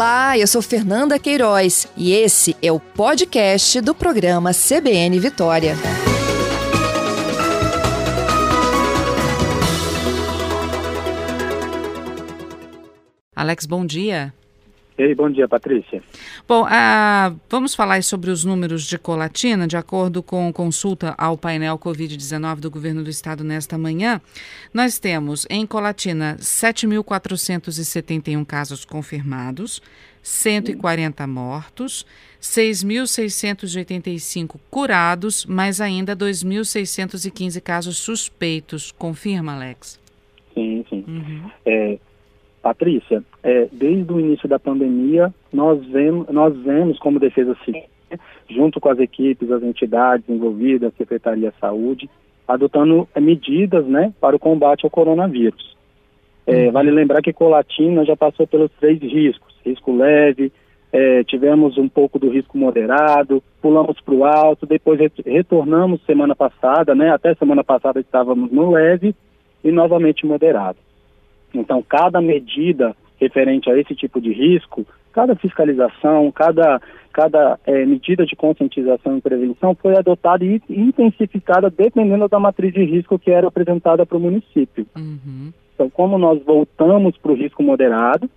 Olá, eu sou Fernanda Queiroz e esse é o podcast do programa CBN Vitória. Alex, bom dia. Ei, bom dia, Patrícia. Bom, ah, vamos falar sobre os números de Colatina, de acordo com consulta ao painel Covid-19 do governo do estado nesta manhã. Nós temos em Colatina 7.471 casos confirmados, 140 mortos, 6.685 curados, mas ainda 2.615 casos suspeitos. Confirma, Alex? Sim, sim. Uhum. É, Patrícia, é, desde o início da pandemia, nós vemos, nós vemos como Defesa Civil, junto com as equipes, as entidades envolvidas, a Secretaria de Saúde, adotando medidas né, para o combate ao coronavírus. É, uhum. Vale lembrar que Colatina já passou pelos três riscos, risco leve, é, tivemos um pouco do risco moderado, pulamos para o alto, depois retornamos semana passada, né, até semana passada estávamos no leve e novamente moderado. Então, cada medida referente a esse tipo de risco, cada fiscalização, cada, cada é, medida de conscientização e prevenção foi adotada e intensificada dependendo da matriz de risco que era apresentada para o município. Uhum. Então, como nós voltamos para o risco moderado,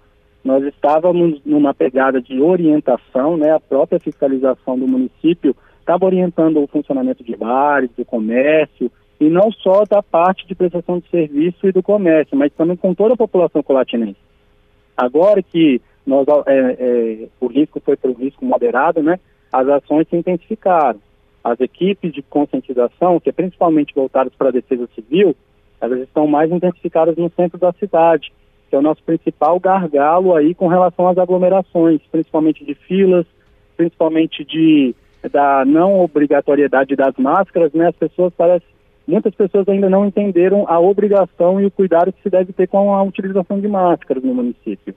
nós estávamos numa pegada de orientação, né, a própria fiscalização do município estava orientando o funcionamento de bares, do comércio, e não só da parte de prestação de serviço e do comércio, mas também com toda a população colatinense. Agora que nós, é, é, o risco foi para o risco moderado, né, as ações se intensificaram. As equipes de conscientização, que é principalmente voltadas para a defesa civil, elas estão mais intensificadas no centro da cidade, que é o nosso principal gargalo aí com relação às aglomerações, principalmente de filas, principalmente de da não obrigatoriedade das máscaras, né? As pessoas parecem muitas pessoas ainda não entenderam a obrigação e o cuidado que se deve ter com a utilização de máscaras no município.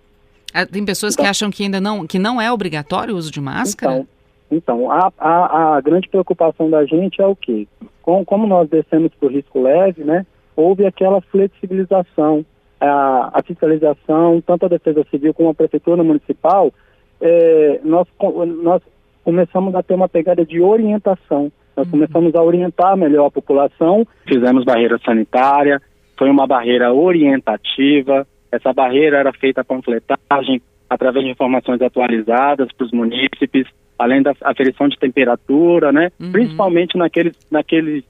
Ah, tem pessoas então, que acham que ainda não, que não é obrigatório o uso de máscara? Então, então a, a, a grande preocupação da gente é o quê? Com, como nós descemos para o risco leve, né, houve aquela flexibilização, a, a fiscalização, tanto a Defesa Civil como a Prefeitura Municipal, é, nós, nós começamos a ter uma pegada de orientação. Nós começamos a orientar melhor a população, fizemos barreira sanitária, foi uma barreira orientativa, essa barreira era feita a panfletagem através de informações atualizadas para os munícipes, além da aferição de temperatura, né? Uhum. Principalmente naqueles, naqueles,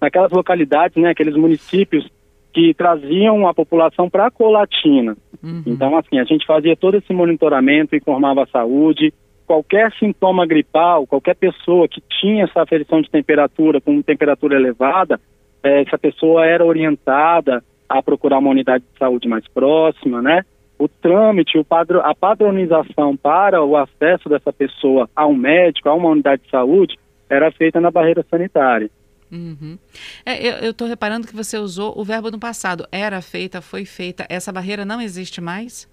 naquelas localidades, né? Aqueles municípios que traziam a população para a Colatina. Uhum. Então, assim, a gente fazia todo esse monitoramento, informava a saúde, qualquer sintoma gripal, qualquer pessoa que tinha essa aferição de temperatura com temperatura elevada, é, essa pessoa era orientada a procurar uma unidade de saúde mais próxima, né? O trâmite, o a padronização para o acesso dessa pessoa a um médico, a uma unidade de saúde, era feita na barreira sanitária. Uhum. É, eu estou reparando que você usou o verbo no passado. Era feita, foi feita. Essa barreira não existe mais?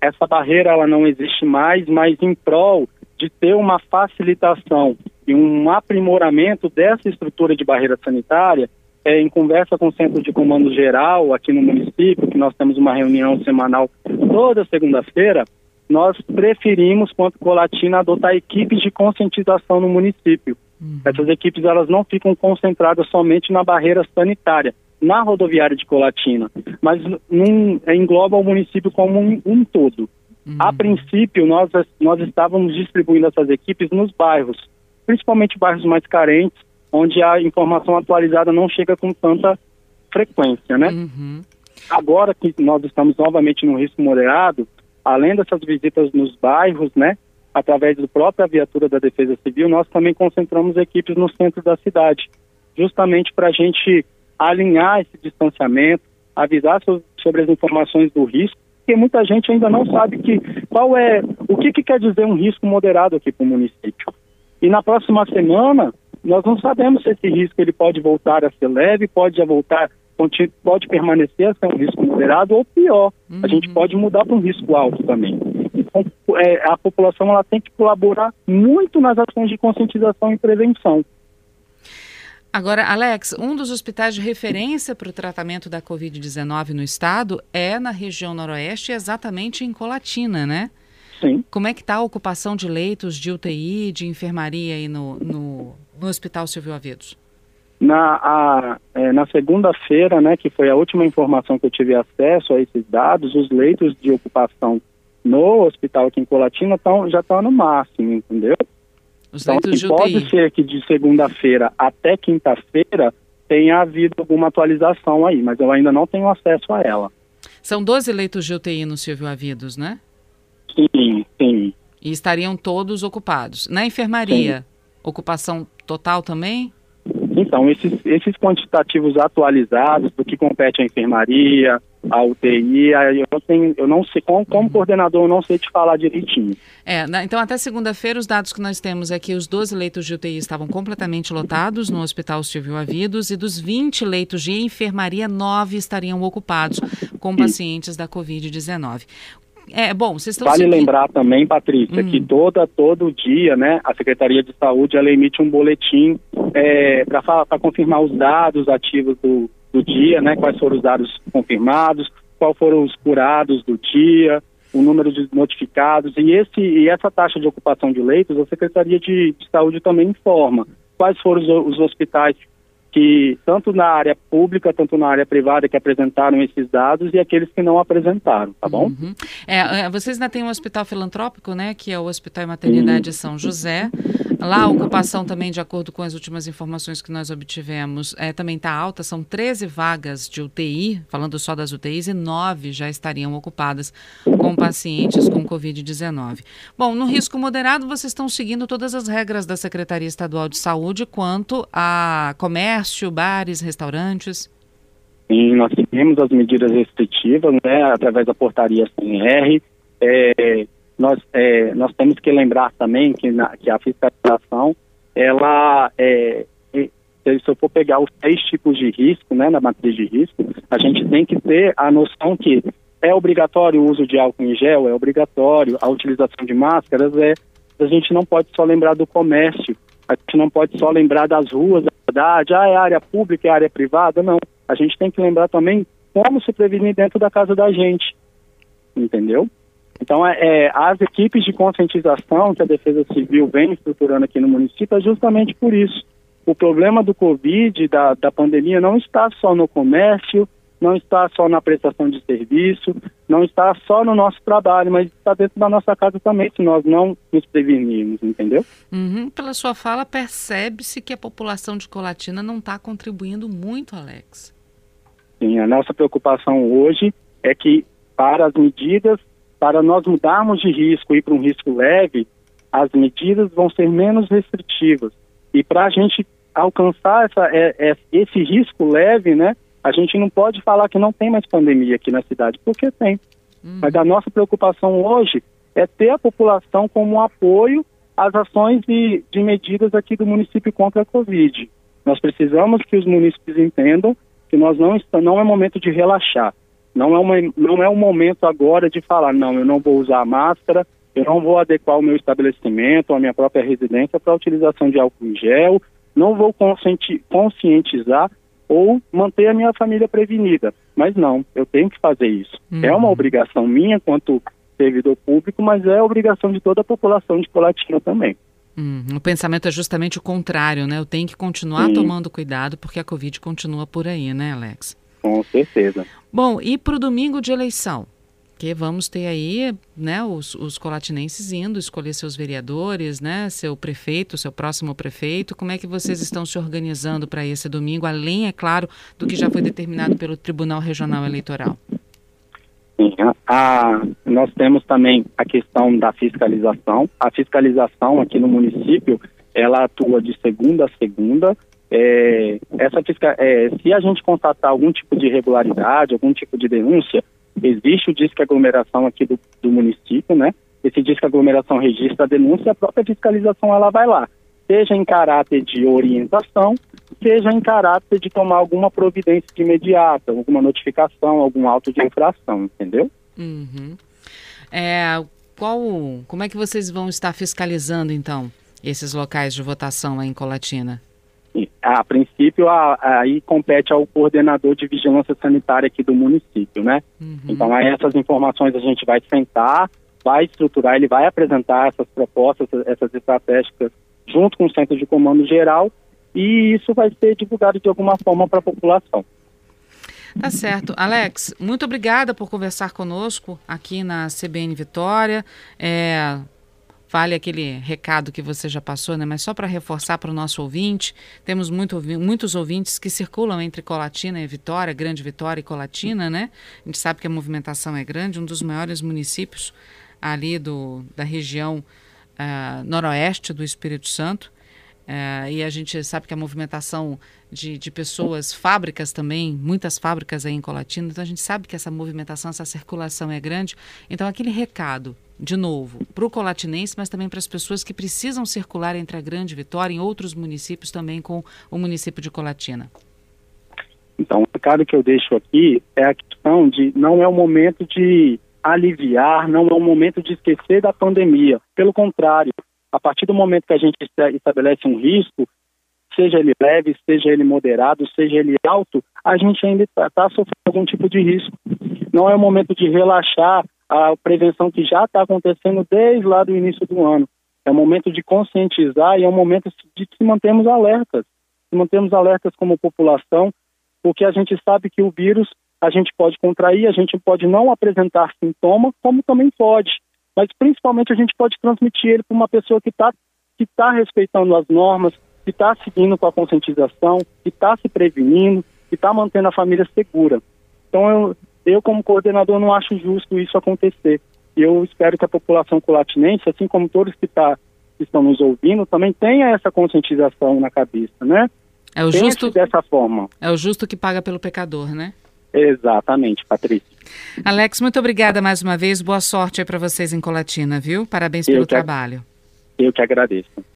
Essa barreira ela não existe mais, mas em prol de ter uma facilitação e um aprimoramento dessa estrutura de barreira sanitária, é, em conversa com o Centro de Comando Geral aqui no município, que nós temos uma reunião semanal toda segunda-feira, nós preferimos, quanto Colatina, adotar equipes de conscientização no município. Uhum. Essas equipes elas não ficam concentradas somente na barreira sanitária, na rodoviária de Colatina, mas num, engloba o município como um, um todo. Uhum. A princípio, nós, nós estávamos distribuindo essas equipes nos bairros, principalmente bairros mais carentes, onde a informação atualizada não chega com tanta frequência, né? Uhum. Agora que nós estamos novamente no risco moderado, além dessas visitas nos bairros, né, através do própria viatura da Defesa Civil, nós também concentramos equipes no centro da cidade, justamente para a gente alinhar esse distanciamento, avisar sobre as informações do risco porque muita gente ainda não sabe que qual é o que, que quer dizer um risco moderado aqui para o município. E na próxima semana nós não sabemos se esse risco ele pode voltar a ser leve, pode já voltar, pode permanecer a ser um risco moderado ou pior, uhum. a gente uhum. pode mudar para um risco alto também. Então, é, a população ela tem que colaborar muito nas ações de conscientização e prevenção. Agora, Alex, um dos hospitais de referência para o tratamento da Covid-19 no estado é na região noroeste, exatamente em Colatina, né? Sim. Como é que está a ocupação de leitos de UTI, de enfermaria aí no, no, no Hospital Silvio Avedos? Na, a, é, na segunda-feira, né, que foi a última informação que eu tive acesso a esses dados, os leitos de ocupação no hospital aqui em Colatina tão, já estão no máximo, entendeu? Os então, assim, pode ser que de segunda-feira até quinta-feira tenha havido alguma atualização aí, mas eu ainda não tenho acesso a ela. São 12 leitos de UTI no Silvio Avidos, né? Sim, sim. E estariam todos ocupados. Na enfermaria, sim. ocupação total também? Então, esses, esses quantitativos atualizados do que compete à enfermaria, à UTI, eu não, tenho, eu não sei, como, como coordenador, eu não sei te falar direitinho. É, então até segunda-feira os dados que nós temos é que os 12 leitos de UTI estavam completamente lotados no Hospital Silvio Avidos e dos 20 leitos de enfermaria, 9 estariam ocupados com pacientes da Covid-19. É, bom, vocês estão Vale seguindo... lembrar também, Patrícia, hum. que toda, todo dia, né, a Secretaria de Saúde ela emite um boletim é, para confirmar os dados ativos do, do dia, né, quais foram os dados confirmados, quais foram os curados do dia, o número de notificados e esse e essa taxa de ocupação de leitos, a Secretaria de, de Saúde também informa quais foram os, os hospitais que tanto na área pública, tanto na área privada que apresentaram esses dados e aqueles que não apresentaram, tá bom? Uhum. É, é vocês ainda têm um hospital filantrópico, né, que é o Hospital e Maternidade. São José. Lá a ocupação também, de acordo com as últimas informações que nós obtivemos, é, também está alta. São 13 vagas de UTI, falando só das UTIs, e 9 já estariam ocupadas com pacientes com Covid-19. Bom, no risco moderado, vocês estão seguindo todas as regras da Secretaria Estadual de Saúde quanto a comércio, bares, restaurantes? Sim, nós seguimos as medidas restritivas, né, através da portaria CNR. É, nós, é, nós temos que lembrar também que, na, que a fiscalização, ela, é, se eu for pegar os três tipos de risco, né, na matriz de risco, a gente tem que ter a noção que é obrigatório o uso de álcool em gel, é obrigatório a utilização de máscaras, é, a gente não pode só lembrar do comércio, a gente não pode só lembrar das ruas da cidade, ah, é área pública, é área privada, não. A gente tem que lembrar também como se prevenir dentro da casa da gente, entendeu? Então, é, é, as equipes de conscientização que a Defesa Civil vem estruturando aqui no município é justamente por isso. O problema do Covid, da, da pandemia, não está só no comércio, não está só na prestação de serviço, não está só no nosso trabalho, mas está dentro da nossa casa também, se nós não nos prevenirmos, entendeu? Uhum. Pela sua fala, percebe-se que a população de Colatina não está contribuindo muito, Alex. Sim, a nossa preocupação hoje é que, para as medidas para nós mudarmos de risco e ir para um risco leve, as medidas vão ser menos restritivas. E para a gente alcançar essa, é, é, esse risco leve, né, a gente não pode falar que não tem mais pandemia aqui na cidade, porque tem. Uhum. Mas a nossa preocupação hoje é ter a população como um apoio às ações de, de medidas aqui do município contra a Covid. Nós precisamos que os municípios entendam que nós não, não é momento de relaxar. Não é, uma, não é um momento agora de falar, não, eu não vou usar máscara, eu não vou adequar o meu estabelecimento, a minha própria residência para a utilização de álcool em gel, não vou conscientizar ou manter a minha família prevenida. Mas não, eu tenho que fazer isso. Uhum. É uma obrigação minha quanto servidor público, mas é obrigação de toda a população de Colatina também. Hum, o pensamento é justamente o contrário, né? Eu tenho que continuar Sim. tomando cuidado porque a Covid continua por aí, né, Alex? Com certeza. Bom, e para o domingo de eleição? Que vamos ter aí né, os, os colatinenses indo escolher seus vereadores, né, seu prefeito, seu próximo prefeito. Como é que vocês estão se organizando para esse domingo, além, é claro, do que já foi determinado pelo Tribunal Regional Eleitoral? Sim, a, nós temos também a questão da fiscalização. A fiscalização aqui no município, ela atua de segunda a segunda, é, essa é, se a gente constatar algum tipo de irregularidade, algum tipo de denúncia, existe o disco aglomeração aqui do, do município, né? Esse disco aglomeração registra a denúncia e a própria fiscalização ela vai lá, seja em caráter de orientação, seja em caráter de tomar alguma providência imediata, alguma notificação, algum auto de infração, entendeu? Uhum. É, qual, como é que vocês vão estar fiscalizando então esses locais de votação aí em Colatina? A princípio, aí compete ao coordenador de vigilância sanitária aqui do município, né? Uhum. Então, aí essas informações a gente vai sentar, vai estruturar, ele vai apresentar essas propostas, essas estratégicas junto com o Centro de Comando Geral e isso vai ser divulgado de alguma forma para a população. Tá certo. Alex, muito obrigada por conversar conosco aqui na CBN Vitória. É, vale aquele recado que você já passou, né? Mas só para reforçar para o nosso ouvinte, temos muito, muitos ouvintes que circulam entre Colatina e Vitória, Grande Vitória e Colatina, né? A gente sabe que a movimentação é grande, um dos maiores municípios ali do, da região uh, noroeste do Espírito Santo. É, e a gente sabe que a movimentação de, de pessoas, fábricas também, muitas fábricas aí em Colatina, então a gente sabe que essa movimentação, essa circulação é grande. Então, aquele recado, de novo, para o colatinense, mas também para as pessoas que precisam circular entre a Grande Vitória e outros municípios também com o município de Colatina. Então, o recado que eu deixo aqui é a questão de não é o momento de aliviar, não é o momento de esquecer da pandemia. Pelo contrário, a partir do momento que a gente estabelece um risco, seja ele leve, seja ele moderado, seja ele alto, a gente ainda está tá sofrendo algum tipo de risco. Não é o momento de relaxar a prevenção que já está acontecendo desde lá do início do ano. É momento de conscientizar e é o momento de se mantermos alertas, se mantermos alertas como população, porque a gente sabe que o vírus a gente pode contrair, a gente pode não apresentar sintoma, como também pode mas principalmente a gente pode transmitir ele para uma pessoa que está que tá respeitando as normas, que está seguindo com a conscientização, que está se prevenindo, que está mantendo a família segura. Então eu, eu como coordenador não acho justo isso acontecer. E eu espero que a população colatinense, assim como todos que, tá, que estão nos ouvindo, também tenha essa conscientização na cabeça, né? É o justo dessa forma. É o justo que paga pelo pecador, né? Exatamente, Patrícia. Alex, muito obrigada mais uma vez. Boa sorte aí para vocês em Colatina, viu? Parabéns pelo trabalho. Eu que agradeço.